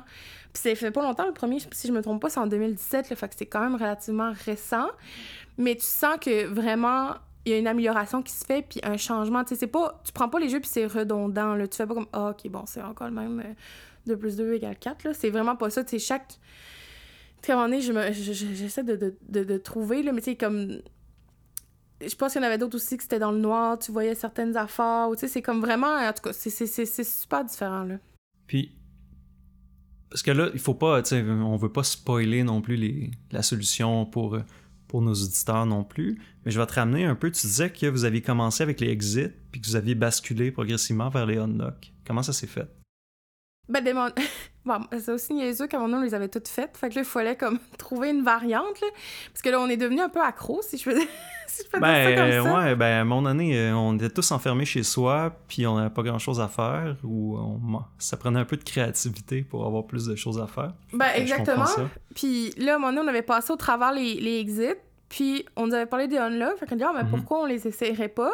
Puis ça fait pas longtemps, le premier, si je me trompe pas, c'est en 2017, là, fait que c'est quand même relativement récent. Mais tu sens que vraiment, il y a une amélioration qui se fait, puis un changement. Tu sais, c'est pas... Tu prends pas les jeux, puis c'est redondant, là. Tu fais pas comme, ah, OK, bon, c'est encore le même... euh, 2 plus 2 égale 4, là. C'est vraiment pas ça. Chaque... Tu à un moment j'essaie de, de, de, de trouver, là, mais tu sais, comme... Je pense qu'il y en avait d'autres aussi que c'était dans le noir, tu voyais certaines affaires, ou tu sais, c'est comme vraiment... En tout cas, c'est super différent, là. Puis, parce que là, il faut pas, tu sais, on veut pas spoiler non plus les, la solution pour, euh, pour nos auditeurs non plus. Mais je vais te ramener un peu. Tu disais que vous aviez commencé avec les exits, puis que vous aviez basculé progressivement vers les unlock. Comment ça s'est fait? Ben, des mon- bon, c'est aussi niaiseux qu'à un moment donné, on les avait toutes faites. Fait que là, il fallait comme trouver une variante, là. Parce que là, on est devenu un peu accro, si je peux, si je peux dire ça Ben, comme ça. ouais, ben, à mon année, euh, on était tous enfermés chez soi, puis on n'avait pas grand chose à faire, ou on- ça prenait un peu de créativité pour avoir plus de choses à faire. Ben, Fait exactement. Puis là, à un moment donné, on avait passé au travers les, les exits, puis on nous avait parlé des unlock. Fait qu'on dit, ah, mais Mhm. pourquoi on les essayerait pas?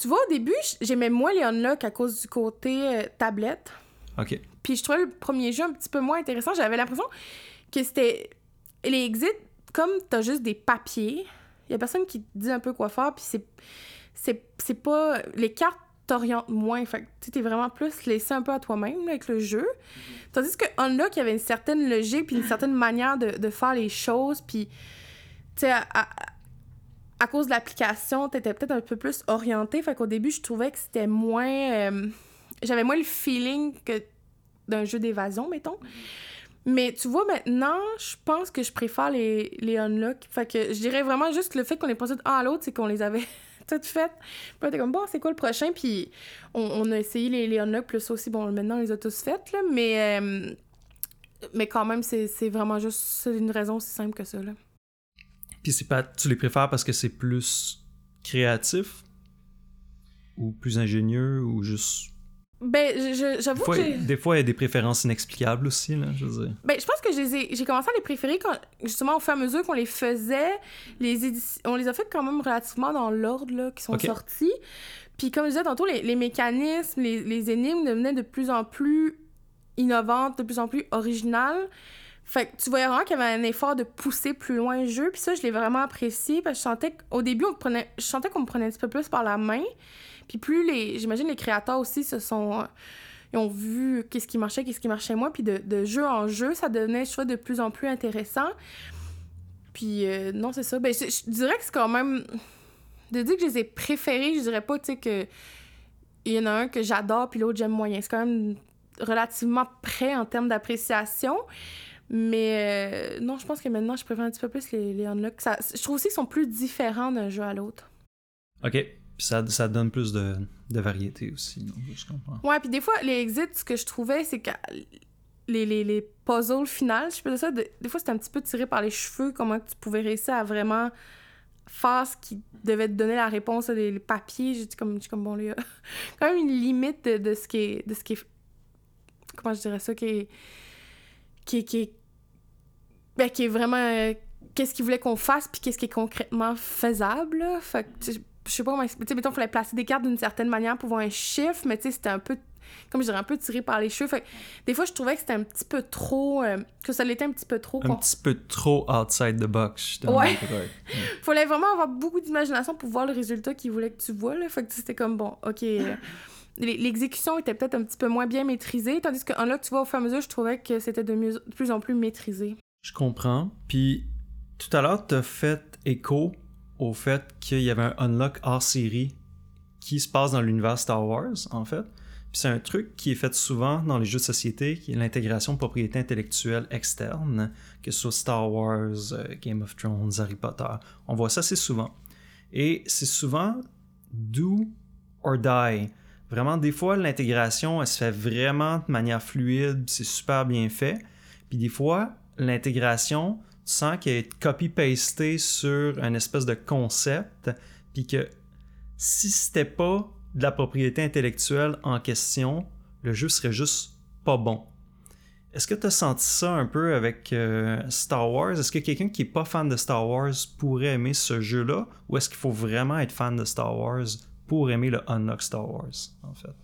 Tu vois, au début, j'aimais moins les unlock à cause du côté euh, tablette. OK. Puis je trouvais le premier jeu un petit peu moins intéressant. J'avais l'impression que c'était. Les exits, comme t'as juste des papiers, il y a personne qui te dit un peu quoi faire, puis c'est. C'est pas. Les cartes t'orientent moins. Fait que tu t'es vraiment plus laissé un peu à toi-même avec le jeu. Tandis que Unlock, il y avait une certaine logique, puis une certaine manière de, faire les choses, puis. Tu sais, à, à- cause de l'application, t'étais peut-être un peu plus orienté. Fait qu'au début, je trouvais que c'était moins. euh, J'avais moins le feeling que d'un jeu d'évasion, mettons. Mais tu vois, maintenant, je pense que je préfère les, les unlock. Fait que je dirais vraiment juste le fait qu'on est passé de un à l'autre, c'est qu'on les avait toutes faites. Puis t'es comme, bon, c'est quoi le prochain? Puis on, a essayé les, les unlock, plus aussi, bon, maintenant, on les a tous faites, là. Mais, euh, mais quand même, c'est vraiment juste une raison aussi simple que ça, là. Puis c'est pas, tu les préfères parce que c'est plus créatif? Ou plus ingénieux? Ou juste. Ben, j'avoue fois, que j'ai... des fois, il y a des préférences inexplicables aussi, là, je veux dire. Ben, je pense que j'ai commencé à les préférer quand, justement, au fur et à mesure qu'on les faisait. Les éditions, on les a fait quand même relativement dans l'ordre, là, qui sont sortis. Puis, comme je disais tantôt, les, les mécanismes, les, les énigmes devenaient de plus en plus innovantes, de plus en plus originales. Fait que tu voyais vraiment qu'il y avait un effort de pousser plus loin le jeu. Puis ça, je l'ai vraiment apprécié parce que je sentais qu'au début, on prenait, je sentais qu'on me prenait un petit peu plus par la main. Puis plus les... J'imagine les créateurs aussi se sont... euh, Ils ont vu qu'est-ce qui marchait, qu'est-ce qui marchait moins. Puis de, de jeu en jeu, ça devenait, je trouve, de plus en plus intéressant. Puis euh, non, c'est ça. Ben, je, dirais que c'est quand même... De dire que je les ai préférés, je dirais pas, tu sais, que... Il y en a un que j'adore, puis l'autre, j'aime moyen. C'est quand même relativement près en termes d'appréciation. Mais euh, non, je pense que maintenant, je préfère un petit peu plus les, les unlock. Ça, je trouve aussi qu'ils sont plus différents d'un jeu à l'autre. OK. Puis ça, ça donne plus de, de variété aussi, donc je comprends. Ouais, puis des fois, les exits, ce que je trouvais, c'est que les, les, les puzzles finales, je peux dire ça, de- des fois, c'était un petit peu tiré par les cheveux, comment tu pouvais réussir à vraiment faire ce qui devait te donner la réponse, les, les papiers. J'ai dit comme, comme bon, il y a quand même une limite de, de ce qui est. De ce qui est comment je dirais ça, qui est. qui est. qui est, ben, qui est vraiment. euh, qu'est-ce qu'il voulait qu'on fasse, puis qu'est-ce qui est concrètement faisable, là. Fait que, tu sais, je sais pas comment expliquer. Tu sais, mettons, il fallait placer des cartes d'une certaine manière pour voir un chiffre, mais tu sais, c'était un peu, comme je dirais, un peu tiré par les cheveux. Fait que, des fois, je trouvais que c'était un petit peu trop. euh, que ça l'était un petit peu trop. Un petit peu trop outside the box, justement. Ouais. Ouais. fallait vraiment avoir beaucoup d'imagination pour voir le résultat qu'il voulait que tu vois, là. Fait que c'était comme, bon, OK. euh, l'exécution était peut-être un petit peu moins bien maîtrisée, tandis que Unlock, tu vois, au fur et à mesure, je trouvais que c'était de, mieux, de plus en plus maîtrisé. Je comprends. Puis tout à l'heure, tu as fait écho au fait qu'il y avait un Unlock hors série qui se passe dans l'univers Star Wars, en fait. Puis c'est un truc qui est fait souvent dans les jeux de société, qui est l'intégration de propriétés intellectuelles externes, que ce soit Star Wars, euh, Game of Thrones, Harry Potter. On voit ça assez souvent. Et c'est souvent do or die. Vraiment, des fois, l'intégration, elle se fait vraiment de manière fluide, c'est super bien fait. Puis des fois, l'intégration, tu sens qu'elle est copy-pastée sur un espèce de concept, puis que si c'était pas de la propriété intellectuelle en question, le jeu serait juste pas bon. Est-ce que tu as senti ça un peu avec euh, Star Wars? Est-ce que quelqu'un qui est pas fan de Star Wars pourrait aimer ce jeu-là? Ou est-ce qu'il faut vraiment être fan de Star Wars pour aimer le Unlock Star Wars, en fait?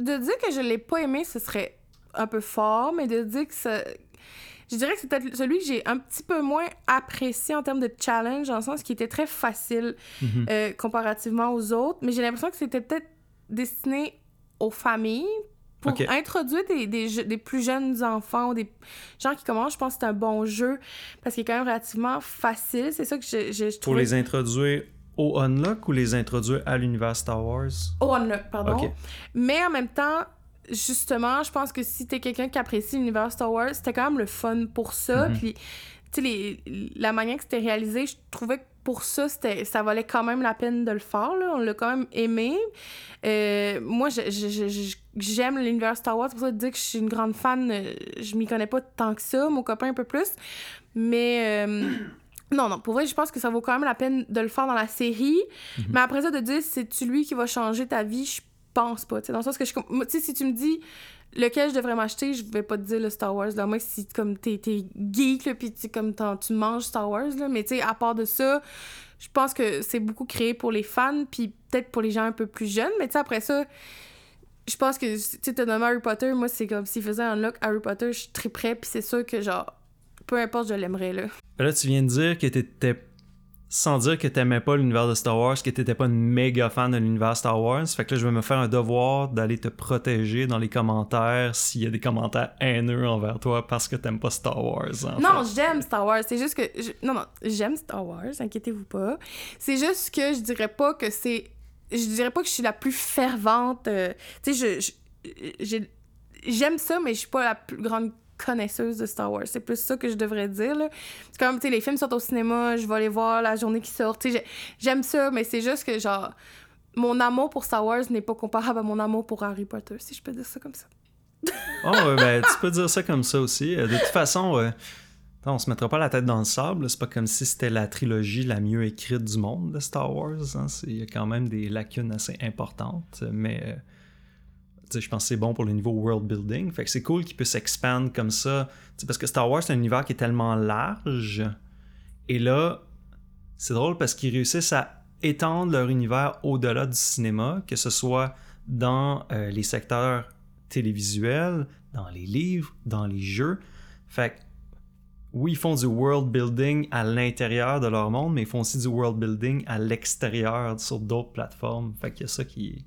De dire que je l'ai pas aimé, ce serait un peu fort, mais de dire que ça, je dirais que c'est peut-être celui que j'ai un petit peu moins apprécié en termes de challenge, dans le sens qu'il était très facile Mhm. euh, comparativement aux autres. Mais j'ai l'impression que c'était peut-être destiné aux familles pour introduire des, des, des plus jeunes enfants ou des gens qui commencent. Je pense que c'est un bon jeu parce qu'il est quand même relativement facile. C'est ça que je, je, je Pour les introduire au Unlock ou les introduire à l'univers Star Wars? Oh, Unlock, pardon. Mais en même temps, justement, je pense que si t'es quelqu'un qui apprécie l'univers Star Wars, c'était quand même le fun pour ça. Mhm. Puis, tu sais, la manière que c'était réalisé, je trouvais que pour ça, c'était, ça valait quand même la peine de le faire. Là. On l'a quand même aimé. Euh, moi, je- je- je- je- j'aime l'univers Star Wars. C'est pour ça de dire que je suis une grande fan. euh, Je m'y connais pas tant que ça. Mon copain un peu plus. Mais... euh, non, non, pour vrai, je pense que ça vaut quand même la peine de le faire dans la série. Mais après ça, de dire c'est-tu lui qui va changer ta vie, je pense pas. Dans le sens que je. Tu si tu me dis lequel je devrais m'acheter, je vais pas te dire le Star Wars. Là. Moi, si comme t'es, geek, là, puis tu, comme tu manges Star Wars, là, mais tu sais, à part de ça, je pense que c'est beaucoup créé pour les fans, puis peut-être pour les gens un peu plus jeunes. Mais tu sais, après ça, je pense que, tu sais, t'as Harry Potter, moi, c'est comme s'il faisait un look Harry Potter, je suis très prêt, puis c'est sûr que, genre, peu importe, je l'aimerais, là. Là, tu viens de dire que t'étais. Sans dire que t'aimais pas l'univers de Star Wars, que t'étais pas une méga fan de l'univers Star Wars. Fait que là, je vais me faire un devoir d'aller te protéger dans les commentaires s'il y a des commentaires haineux envers toi parce que t'aimes pas Star Wars. en Non, j'aime Star Wars. C'est juste que. je- Non, non, j'aime Star Wars, inquiétez-vous pas. C'est juste que je dirais pas que c'est. Je dirais pas que je suis la plus fervente. euh, Tu sais, je. je- j'ai- J'aime ça, mais je suis pas la plus grande connaisseuse de Star Wars. C'est plus ça que je devrais dire. C'est comme, tu sais, les films sortent au cinéma, je vais les voir la journée qui sort. Tu sais, j'ai- j'aime ça, mais c'est juste que, genre, mon amour pour Star Wars n'est pas comparable à mon amour pour Harry Potter, si je peux dire ça comme ça. Oh, ben, tu peux dire ça comme ça aussi. Euh, De toute façon, euh, on se mettra pas la tête dans le sable. C'est pas comme si c'était la trilogie la mieux écrite du monde de Star Wars. hein. Il y a quand même des lacunes assez importantes. Mais euh, je pense que c'est bon pour le niveau world building. Fait que c'est cool qu'ils puissent expand comme ça. Parce que Star Wars, c'est un univers qui est tellement large. Et là, c'est drôle parce qu'ils réussissent à étendre leur univers au-delà du cinéma, que ce soit dans euh, les secteurs télévisuels, dans les livres, dans les jeux. Fait que, oui, ils font du world building à l'intérieur de leur monde, mais ils font aussi du world building à l'extérieur sur d'autres plateformes. Fait qu'il y a ça qui est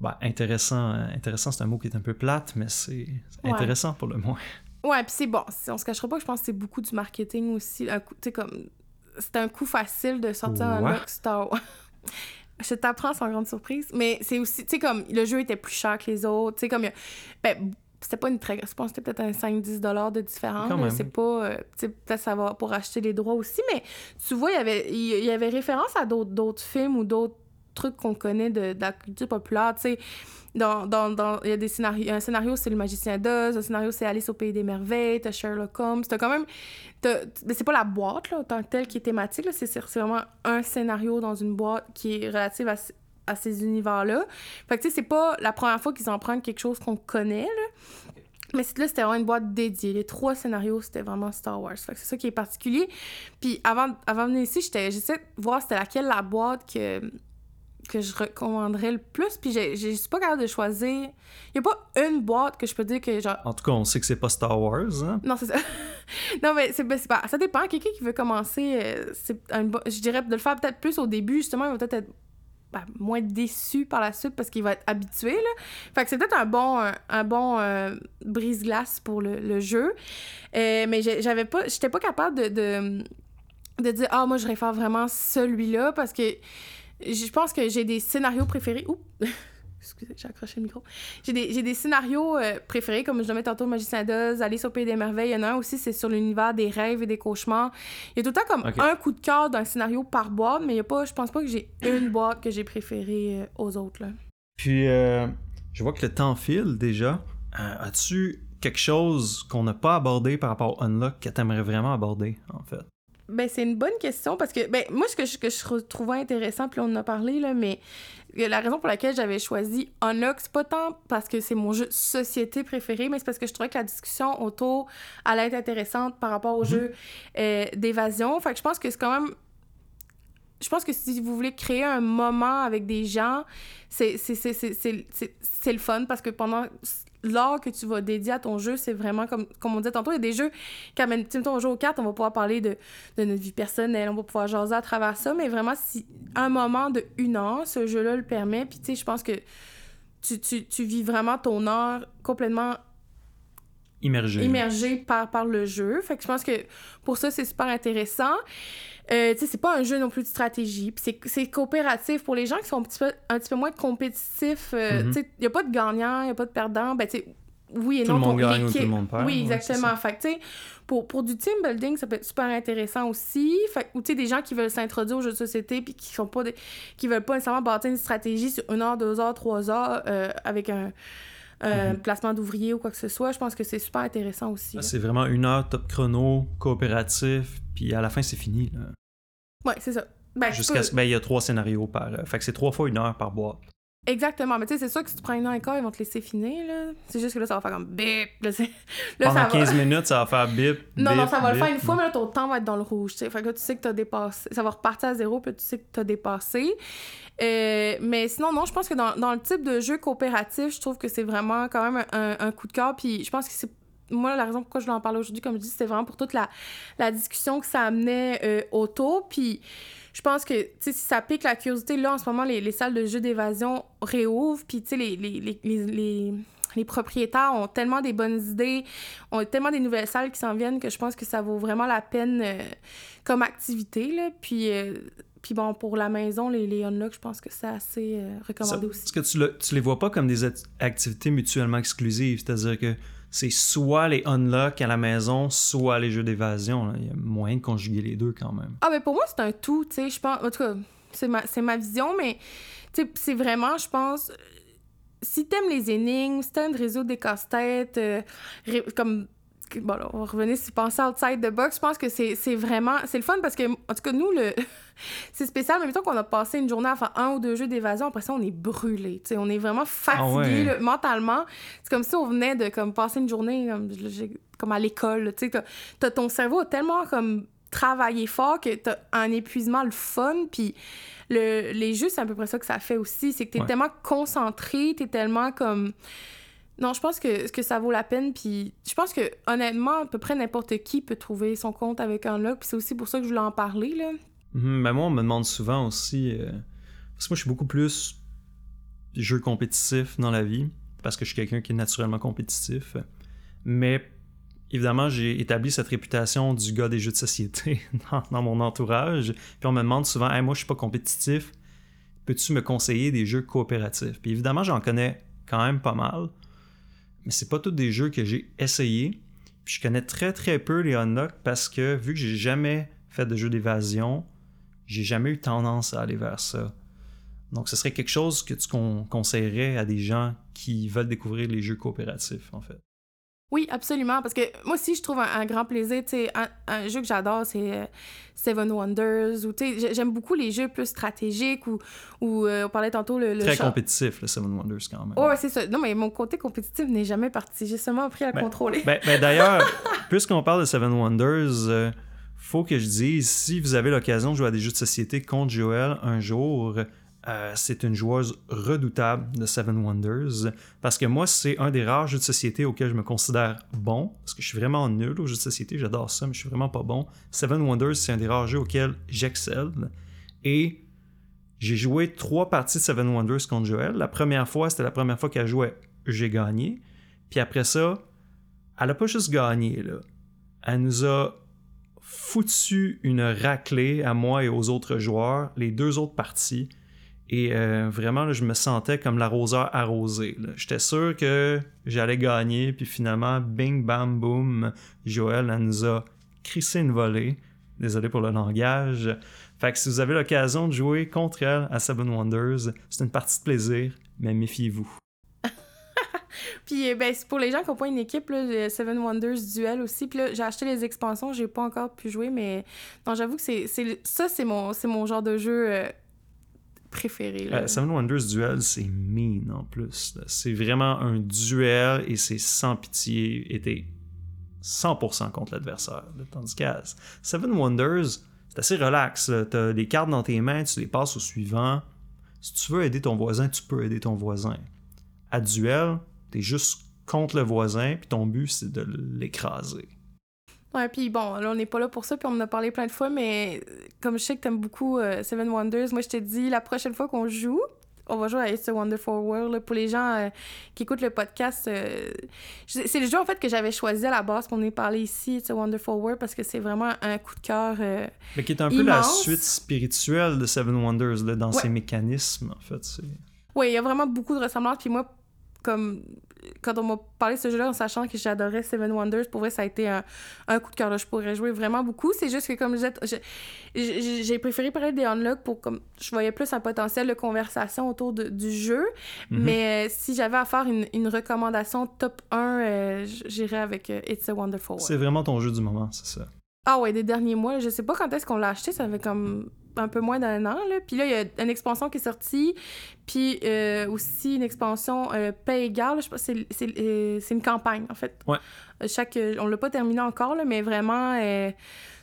ben, intéressant. euh, Intéressant, c'est un mot qui est un peu plate, mais c'est Ouais. intéressant pour le moins. Ouais, puis c'est bon. On se cachera pas que je pense que c'est beaucoup du marketing aussi. Un coup, comme. C'est un coup facile de sortir un Ouais. look Star Wars. Je t'apprends sans grande surprise. Mais c'est aussi, tu sais, comme le jeu était plus cher que les autres. Tu sais, comme. y Ben, c'était pas une très. Je pense c'était peut-être un 5-10 de différence. Mais. C'est pas. euh, tu sais, peut-être ça va pour acheter les droits aussi. Mais tu vois, il y avait, il y avait référence à d'autres films ou d'autres trucs qu'on connaît de, la culture populaire. Tu sais, dans, dans, dans- y a des scénarios. Un scénario, c'est Le Magicien d'Oz. Un scénario, c'est Alice au Pays des Merveilles. T'as Sherlock Holmes. T'as quand même. Mais c'est pas la boîte, là, tant que telle, qui est thématique. là. C'est c'est vraiment un scénario dans une boîte qui est relative à, ces univers-là. Fait que, tu sais, c'est pas la première fois qu'ils en prennent quelque chose qu'on connaît, là. Mais là, c'était vraiment une boîte dédiée. Les trois scénarios, c'était vraiment Star Wars. Fait que c'est ça qui est particulier. Puis avant, avant de venir ici, j'étais- j'essayais de voir c'était laquelle la boîte que, que je recommanderais le plus. Puis je suis pas capable de choisir. Il y a pas une boîte que je peux dire que genre. En tout cas, on sait que c'est pas Star Wars. Hein? Non, c'est ça. non, mais c'est ben, c'est pas. Ça dépend. Quelqu'un qui veut commencer, euh, c'est une bo- je dirais de le faire peut-être plus au début, justement, il va peut-être être ben, moins déçu par la suite parce qu'il va être habitué. Là. Fait que c'est peut-être un bon, un, bon euh, brise-glace pour le, jeu. Euh, mais j'avais pas, j'étais pas capable de, de, de dire Ah, moi, je réfère vraiment celui-là parce que je pense que j'ai des scénarios préférés. Oups! Excusez, j'ai accroché le micro. J'ai des, des, scénarios euh, préférés, comme je le mets tantôt Magicien d'Oz, Alice au Pays des Merveilles. Il y en a un aussi, c'est sur l'univers des rêves et des cauchemars. Il y a tout le temps comme un coup de cœur d'un scénario par boîte, mais il y a pas, je pense pas que j'ai une boîte que j'ai préférée euh, aux autres. Là. Puis, euh, je vois que le temps file déjà. As-tu quelque chose qu'on n'a pas abordé par rapport au Unlock que tu aimerais vraiment aborder, en fait? Ben, c'est une bonne question parce que, ben, moi, ce que je, que je trouvais intéressant, puis on en a parlé, là, mais la raison pour laquelle j'avais choisi c'est pas tant parce que c'est mon jeu société préféré, mais c'est parce que je trouvais que la discussion autour allait être intéressante par rapport au mhm. jeu euh, d'évasion. Fait que je pense que c'est quand même je pense que si vous voulez créer un moment avec des gens, c'est le fun parce que pendant l'heure que tu vas dédier à ton jeu, c'est vraiment comme, comme on disait tantôt, il y a des jeux qui amènent, tu on joue aux cartes, on va pouvoir parler de, notre vie personnelle, on va pouvoir jaser à travers ça, mais vraiment, si un moment de une heure, ce jeu-là le permet, puis tu sais, je pense que tu, tu, tu, vis vraiment ton heure complètement immergé, immergé par, par le jeu. Fait que je pense que pour ça, c'est super intéressant. Euh, tu sais, c'est pas un jeu non plus de stratégie. Puis c'est coopératif. Pour les gens qui sont un petit peu, un petit peu moins compétitifs, euh, mm-hmm. tu sais, il a pas de gagnant, il n'y a pas de perdant. Ben, tu sais, oui et tout non. Le monde gagne ou tout le monde perd. Oui, exactement. fait que, tu sais, pour, pour du team building, ça peut être super intéressant aussi. Fait ou, tu sais, des gens qui veulent s'introduire au jeu de société puis qui sont pas des, qui veulent pas nécessairement bâtir une stratégie sur une heure, deux heures, trois heures euh, avec un euh, mhm. placement d'ouvriers ou quoi que ce soit. Je pense que c'est super intéressant aussi. Ah, c'est vraiment une heure top chrono, coopératif, puis à la fin, c'est fini. Là. Ouais, c'est ça. Ben, Jusqu'à ce ben, il y a trois scénarios par. Euh, fait que c'est trois fois une heure par boîte. Exactement. Mais tu sais, c'est sûr que si tu prends une heure et quart, ils vont te laisser finir, là. C'est juste que là, ça va faire comme bip. Là, Pendant 15 minutes, ça va faire bip. Non, non, ça va le faire une fois, mais là, ton temps va être dans le rouge, tu sais. Fait que là, tu sais que t'as dépassé. Ça va repartir à zéro, puis tu sais que t'as dépassé. Euh, mais sinon, non, je pense que dans, dans, le type de jeu coopératif, je trouve que c'est vraiment quand même un, un coup de cœur. Puis je pense que c'est moi, la raison pourquoi je voulais en parler aujourd'hui, comme je dis, c'était vraiment pour toute la, la discussion que ça amenait euh, autour. Puis je pense que, tu sais, si ça pique la curiosité, là, en ce moment, les, les salles de jeux d'évasion réouvrent, puis, tu sais, les, les, les, les, propriétaires ont tellement des bonnes idées, ont tellement des nouvelles salles qui s'en viennent que je pense que ça vaut vraiment la peine euh, comme activité, là. Puis... Euh, puis bon, pour la maison, les, les unlock, je pense que c'est assez recommandé aussi. Est-ce que tu, le, tu les vois pas comme des activités mutuellement exclusives? C'est-à-dire que c'est soit les unlock à la maison, soit les jeux d'évasion. Il y a moyen de conjuguer les deux quand même. Ah, mais pour moi, c'est un tout, tu sais. Je pense. En tout cas, c'est ma, ma vision, mais c'est vraiment, je pense. Si t'aimes les énigmes, si t'aimes le réseau des casse-têtes, euh, comme bon, on va revenir si penser outside the box. Je pense que c'est vraiment. C'est le fun parce que, en tout cas, nous, le c'est spécial. Mais mettons qu'on a passé une journée à faire un ou deux jeux d'évasion. Après ça, on est brûlé. On est vraiment fatigué ah mentalement. C'est comme si on venait de comme, passer une journée comme, comme à l'école. Ton cerveau a tellement comme travaillé fort que t'as un épuisement le fun. Puis le, les jeux, c'est à peu près ça que ça fait aussi. C'est que t'es es tellement concentré, t'es tellement comme non, je pense que, que ça vaut la peine. Puis je pense que, honnêtement, à peu près n'importe qui peut trouver son compte avec un log. Puis c'est aussi pour ça que je voulais en parler. Là. Mhm, ben moi, on me demande souvent aussi. Euh, parce que moi, je suis beaucoup plus jeu compétitif dans la vie. Parce que je suis quelqu'un qui est naturellement compétitif. Mais évidemment, j'ai établi cette réputation du gars des jeux de société dans, mon entourage. Puis on me demande souvent moi, je suis pas compétitif. Peux-tu me conseiller des jeux coopératifs? Puis évidemment, j'en connais quand même pas mal mais c'est pas tous des jeux que j'ai essayé. Puis je connais très très peu les Unlock parce que vu que j'ai jamais fait de jeux d'évasion, j'ai jamais eu tendance à aller vers ça. Donc ce serait quelque chose que tu conseillerais à des gens qui veulent découvrir les jeux coopératifs en fait. Oui, absolument. Parce que moi aussi, je trouve un, grand plaisir. Tu sais, un, jeu que j'adore, c'est euh, Seven Wonders. Ou, tu sais, j'aime beaucoup les jeux plus stratégiques ou, ou euh, on parlait tantôt le. Très compétitif, le Seven Wonders, quand même. Oh, ouais, c'est ça. Non, mais mon côté compétitif n'est jamais parti. J'ai seulement appris à le ben, contrôler. Ben, ben d'ailleurs, puisqu'on parle de Seven Wonders, euh, faut que je dise, si vous avez l'occasion de jouer à des jeux de société contre Joël un jour, euh, c'est une joueuse redoutable de Seven Wonders parce que moi, c'est un des rares jeux de société auxquels je me considère bon parce que je suis vraiment nul aux jeux de société, j'adore ça, mais je suis vraiment pas bon. Seven Wonders, c'est un des rares jeux auxquels j'excelle et J'ai joué trois parties de Seven Wonders contre Joël. La première fois, c'était la première fois qu'elle jouait, j'ai gagné. Puis après ça, elle a pas juste gagné, là. Elle nous a foutu une raclée à moi et aux autres joueurs, les deux autres parties. Et euh, vraiment, je me sentais comme l'arroseur arrosé. J'étais sûr que j'allais gagner, puis finalement, bing, bam, boom, Joël, elle nous a crissé une volée. Désolé pour le langage. Fait que si vous avez l'occasion de jouer contre elle à Seven Wonders, c'est une partie de plaisir, mais méfiez-vous. Puis, euh, ben, pour les gens qui n'ont pas une équipe, Seven Wonders Duel aussi. Puis là, j'ai acheté les expansions, j'ai pas encore pu jouer, mais non, j'avoue que c'est, ça, c'est mon, mon genre de jeu euh, préféré. Là. Euh, Seven Wonders Duel, c'est mean en plus. C'est vraiment un duel et c'est sans pitié et t'es 100% contre l'adversaire. Tandis qu'à Seven Wonders, c'est assez relax. T'as des cartes dans tes mains, tu les passes au suivant. Si tu veux aider ton voisin, tu peux aider ton voisin. À duel, t'es juste contre le voisin, puis ton but, c'est de l'écraser. Ouais, puis bon, là, on n'est pas là pour ça, puis on en a parlé plein de fois, mais euh, comme je sais que t'aimes beaucoup euh, Seven Wonders, moi, je te dis, la prochaine fois qu'on joue, on va jouer à It's a Wonderful World. là. Pour les gens euh, qui écoutent le podcast, euh, c'est le jeu, en fait, que j'avais choisi à la base pour en parler ici, It's a Wonderful World, parce que c'est vraiment un coup de cœur. Mais qui est un peu la suite spirituelle de Seven Wonders, là, dans Ouais. ses mécanismes, en fait. Oui, il y a vraiment beaucoup de ressemblances. Puis moi, comme quand on m'a parlé de ce jeu-là en sachant que j'adorais Seven Wonders, pour vrai, ça a été un, un coup de cœur. là. Je pourrais jouer vraiment beaucoup. C'est juste que, comme je j'ai préféré parler des Unlock pour comme je voyais plus un potentiel de conversation autour de- du jeu. Mhm. Mais euh, si j'avais à faire une, une recommandation top 1, euh, j'irais avec euh, It's a Wonderful. C'est vraiment ton jeu du moment, c'est ça. Ah ouais, des derniers mois. Je sais pas quand est-ce qu'on l'a acheté. Ça fait comme un peu moins d'un an. Là. Puis là, il y a une expansion qui est sortie. Puis euh, aussi une expansion euh, paix égale. Je sais pas, c'est, c'est, euh, c'est une campagne, en fait. Ouais. Euh, Chaque, on l'a pas terminé encore, là, mais vraiment...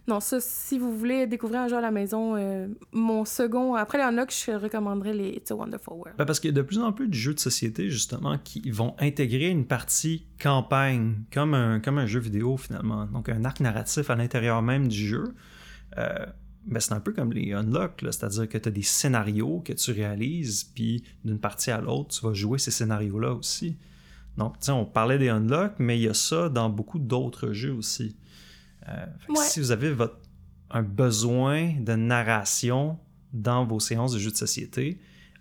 non, ça, si vous voulez découvrir un jeu à la maison, euh, mon second... Après les Unlock, je recommanderais les It's a Wonderful World. Ben, parce qu'il y a de plus en plus de jeux de société, justement, qui vont intégrer une partie campagne, comme un, comme un jeu vidéo, finalement. Donc, un arc narratif à l'intérieur même du jeu. Euh, ben, c'est un peu comme les Unlock, c'est-à-dire que tu as des scénarios que tu réalises, puis d'une partie à l'autre, tu vas jouer ces scénarios-là aussi. Donc, on parlait des Unlock, mais il y a ça dans beaucoup d'autres jeux aussi. Euh, Ouais. Si vous avez votre, un besoin de narration dans vos séances de jeux de société,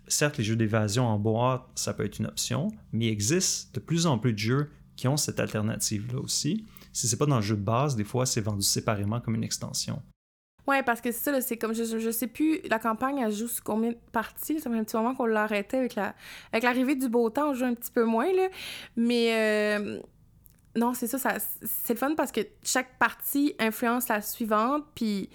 certes, les jeux d'évasion en boîte, ça peut être une option, mais il existe de plus en plus de jeux qui ont cette alternative-là aussi. Si c'est pas dans le jeu de base, des fois, c'est vendu séparément comme une extension. Ouais, parce que c'est ça, c'est comme, je, je, je sais plus, la campagne, elle joue sur combien de parties? Ça fait un petit moment qu'on l'a arrêté avec la avec l'arrivée du beau temps, on joue un petit peu moins, là. Mais euh, non, c'est ça, ça c'est le fun parce que chaque partie influence la suivante, puis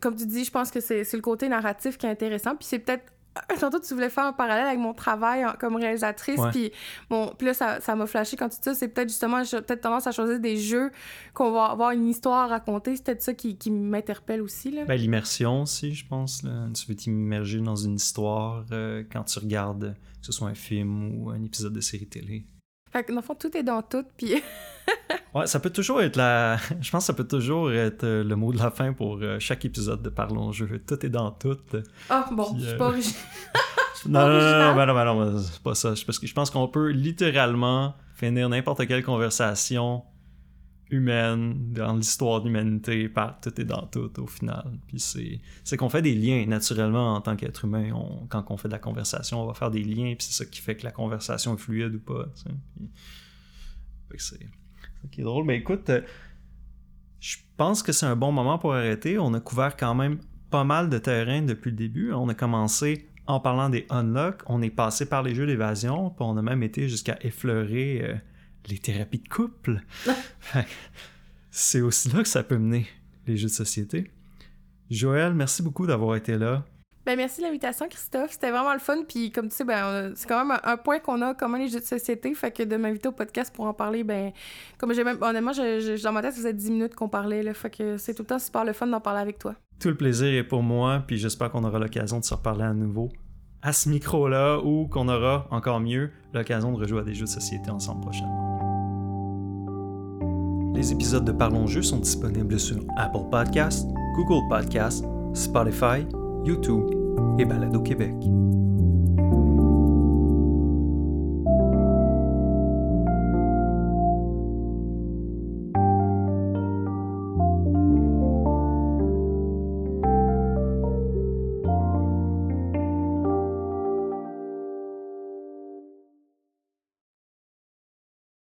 comme tu dis, je pense que c'est le côté narratif qui est intéressant, puis c'est peut-être... Tantôt, tu voulais faire un parallèle avec mon travail en- comme réalisatrice, puis bon, puis là, ça ça m'a flashé quand tu dis ça. C'est peut-être justement, j'ai peut-être tendance à choisir des jeux qu'on va avoir une histoire à raconter. C'est peut-être ça qui, qui m'interpelle aussi, là. Ben, L'immersion aussi, je pense. là. Tu veux t'immerger dans une histoire euh, quand tu regardes, que ce soit un film ou un épisode de série télé. Fait que dans le fond, tout est dans tout, puis... Ouais, ça peut toujours être la. Je pense que ça peut toujours être euh, le mot de la fin pour euh, chaque épisode de Parlons Jeu. Tout est dans tout. Ah, bon, Puis, je suis pas origi- Non, non, non, non, ben non, ben non, ben c'est pas ça. Parce que je pense qu'on peut littéralement finir n'importe quelle conversation humaine dans l'histoire de l'humanité par tout est dans tout au final. Puis c'est, qu'on fait des liens naturellement en tant qu'être humain. On- quand on fait de la conversation, on va faire des liens, puis c'est ça qui fait que la conversation est fluide ou pas. tu sais. Puis- c'est drôle. Mais écoute, euh, je pense que c'est un bon moment pour arrêter. On a couvert quand même pas mal de terrain depuis le début. On a commencé en parlant des unlock, on est passé par les jeux d'évasion, puis on a même été jusqu'à effleurer euh, les thérapies de couple. Que c'est aussi là que ça peut mener, les jeux de société. Joël, merci beaucoup d'avoir été là. Ben, merci de l'invitation, Christophe. C'était vraiment le fun. Puis, comme tu sais, ben, c'est quand même un, point qu'on a commun les jeux de société. Fait que de m'inviter au podcast pour en parler, ben, comme j'ai même, honnêtement, je, je- dans ma tête, ça faisait 10 minutes qu'on parlait, là. Fait que c'est tout le temps super le fun d'en parler avec toi. Tout le plaisir est pour moi, puis j'espère qu'on aura l'occasion de se reparler à nouveau à ce micro-là, ou qu'on aura, encore mieux, l'occasion de rejouer à des jeux de société ensemble prochainement. Les épisodes de Parlons Jeux sont disponibles sur Apple Podcasts, Google Podcasts, Spotify, YouTube et Balado Québec.